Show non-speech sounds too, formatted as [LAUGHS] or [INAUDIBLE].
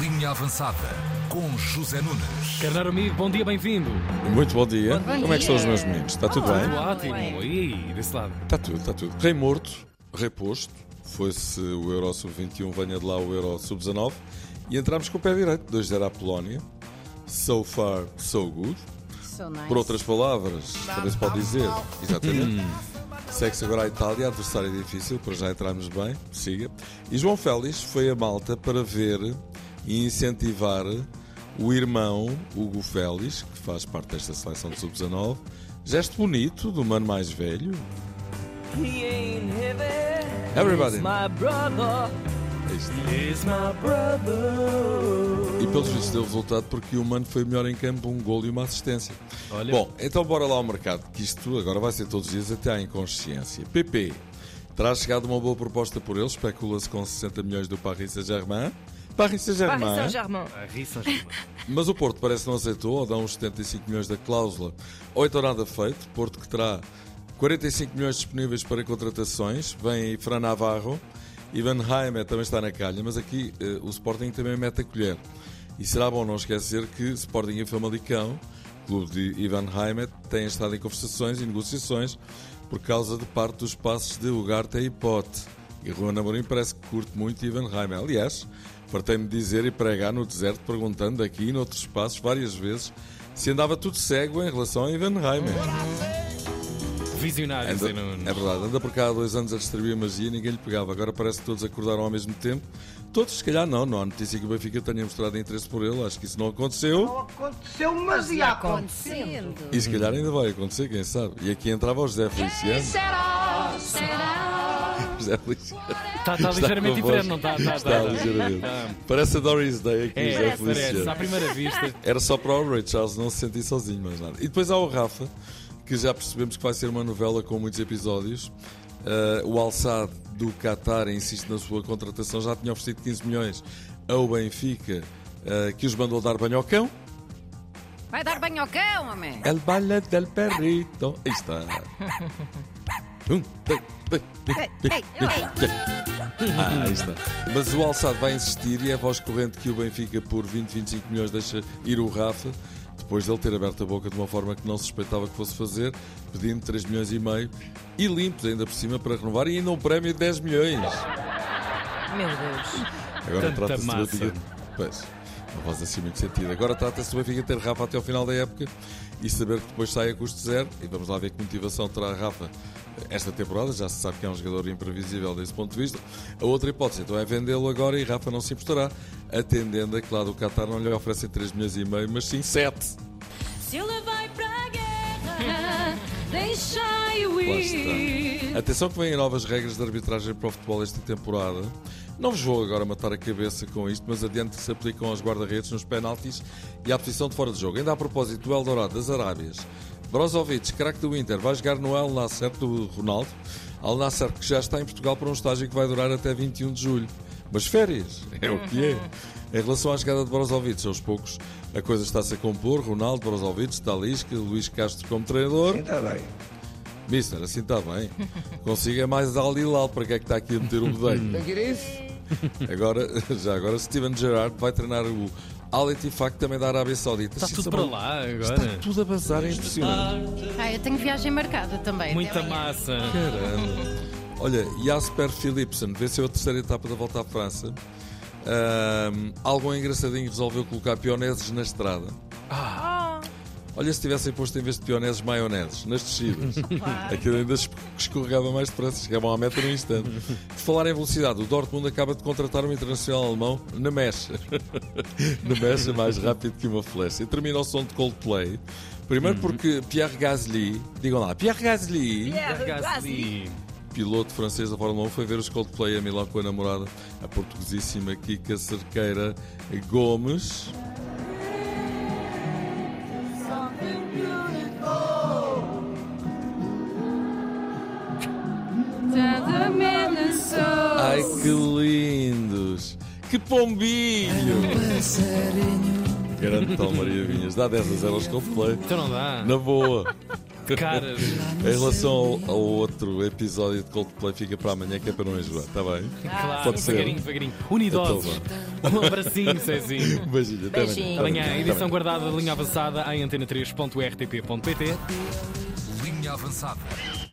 Linha Avançada com José Nunes. Carneiro amigo, bom dia, bem-vindo. Muito bom dia. Bom Como é que estão os meus meninos? Está tudo Tudo bem? ótimo. E desse lado? Está tudo, está tudo. Rei morto, reposto. Foi-se o Euro Sub-21, venha de lá o Euro Sub-19. E entramos com o pé direito, 2-0 à Polónia. So far, so good. So nice. Por outras palavras, também se pode dizer. Exatamente. Segue-se agora a Itália, adversário difícil, para já entrarmos bem, siga. E João Félix foi a Malta para ver e incentivar o irmão Hugo Félix, que faz parte desta seleção de sub-19. Gesto bonito do mano mais velho. Everybody. He's my brother. Isto. He's my brother. E pelos vistos deu resultado porque o mano foi melhor em campo, um gol e uma assistência. Olha. Bom, então bora lá ao mercado, que isto agora vai ser todos os dias até à inconsciência. PP, terá chegado uma boa proposta por ele, especula-se com 60 milhões do Paris Saint-Germain. Paris Paris Saint-Germain, Saint-Germain. A rissa ajuda. mas o Porto parece que não aceitou, ou dá uns 75 milhões da cláusula, ou então nada feito. Porto que terá 45 milhões disponíveis para contratações, vem aí Fran Navarro, Ivan Heimer também está na calha, mas aqui eh, o Sporting também mete a colher. E será bom não esquecer que Sporting e Famalicão, clube de Ivan Heimer, têm estado em conversações e negociações por causa de parte dos passos de Ugarte e Pote. E Ruan Amorim parece que curte muito Ivan Heimer. Aliás, fartei-me dizer e pregar no deserto, perguntando aqui e noutros espaços várias vezes se andava tudo cego em relação a Ivan Heimer. Visionário, Anda, é verdade, anda por cá há dois anos a distribuir magia e ninguém lhe pegava. Agora parece que todos acordaram ao mesmo tempo. Todos, se calhar, não. Não há notícia que o Benfica tenha mostrado interesse por ele. Acho que isso não aconteceu. Aconteceu, mas ia acontecendo. E se calhar ainda vai acontecer, quem sabe. E aqui entrava o José Feliciano. Será? Será? Feliciano. Está tá ligeiramente diferente, não está? Está, Está está, ligeiramente. Está. Parece a Doris Day aqui, É, José. Feliciano. À primeira vista. Era só para o Ray Charles não se sentir sozinho, mais nada. E depois há o Rafa, que já percebemos que vai ser uma novela com muitos episódios. Uh, o Alçado do Qatar insiste na sua contratação, já tinha oferecido 15 milhões ao Benfica, uh, que os mandou dar banho ao cão. Vai dar banho ao cão, homem. El baile del perrito. Aí está. [LAUGHS] Um, dois. Ah, aí está. Mas o Alçado vai insistir e é voz corrente que o Benfica, por 20, 25 milhões, deixa ir o Rafa, depois dele ter aberto a boca de uma forma que não se suspeitava que fosse fazer, pedindo 3 milhões e meio e limpos ainda por cima para renovar e ainda um prémio de 10 milhões. Meu Deus. Agora Tanta trata-se. Benfica. Pois, não faz assim muito sentido. Agora trata-se do Benfica ter Rafa até ao final da época e saber que depois sai a custo zero. E vamos lá ver que motivação terá Rafa esta temporada. Já se sabe que é um jogador imprevisível desse ponto de vista. A outra hipótese então é vendê-lo agora e Rafa não se importará, atendendo a que lá do Qatar não lhe oferecem 3 milhões e meio, mas sim 7. Se ele vai pra guerra, [LAUGHS] deixai-o ir. Atenção que vêm novas regras de arbitragem para o futebol esta temporada. Não vos vou agora matar a cabeça com isto, mas adiante que se aplicam aos guarda-redes nos penaltis e à posição de fora de jogo. Ainda a propósito do Eldorado das Arábias. Brozovic, craque do Inter, vai jogar no El Nasser do Ronaldo. Al Nasser que já está em Portugal para um estágio que vai durar até 21 de julho. Mas férias, [LAUGHS] é o que é. Em relação à chegada de Brozovic, aos poucos a coisa está-se a compor. Ronaldo, Brozovic, Talisca, Luís Castro como treinador. Está bem. Mister, assim está bem. Consigo é mais Al Hilal, para que é que está aqui a meter o rodeio? Que isso? Agora, [LAUGHS] já agora, Steven Gerrard vai treinar o Al Ettifaq também da Arábia Saudita. Está Isto tudo é para lá Está agora. tudo a bazar, é impressionante. Ah, eu tenho viagem marcada também. Muita massa. Caramba. Olha, Jasper Philipsen venceu a terceira etapa da volta à França. Ahm, algo engraçadinho resolveu colocar pioneses na estrada. Olha, se tivessem posto em vez de pioneses, maioneses nas descidas. [LAUGHS] Aquilo ainda es- escorregava mais depressa, chegavam à meta num instante. De falar em velocidade, o Dortmund acaba de contratar um internacional alemão na mecha. [LAUGHS] na mecha, mais rápido que uma flecha. E termina o som de Coldplay. Primeiro porque Pierre Gasly, digam lá, Pierre Gasly, Gasly. piloto francês da Fórmula 1, foi ver os Coldplay a Milão com a namorada, a portuguesíssima Kika Cerqueira Gomes. Ai que lindos! Que pombinho! Grande tal Maria Vinhas, dá 10 a 0 aos Coldplay. Então não dá. Na boa! Caras. Em relação ao, ao outro episódio de Coldplay, fica para amanhã que é para não enjoar, está bem? Claro, Pode ser. devagarinho, devagarinho. Então Unidosos. vá. Um abracinho, Cezinho. Um [LAUGHS] beijinho. Até amanhã. Beijinho. Amanhã, Até edição amanhã. guardada, linha avançada em antena3.rtp.pt. Linha avançada.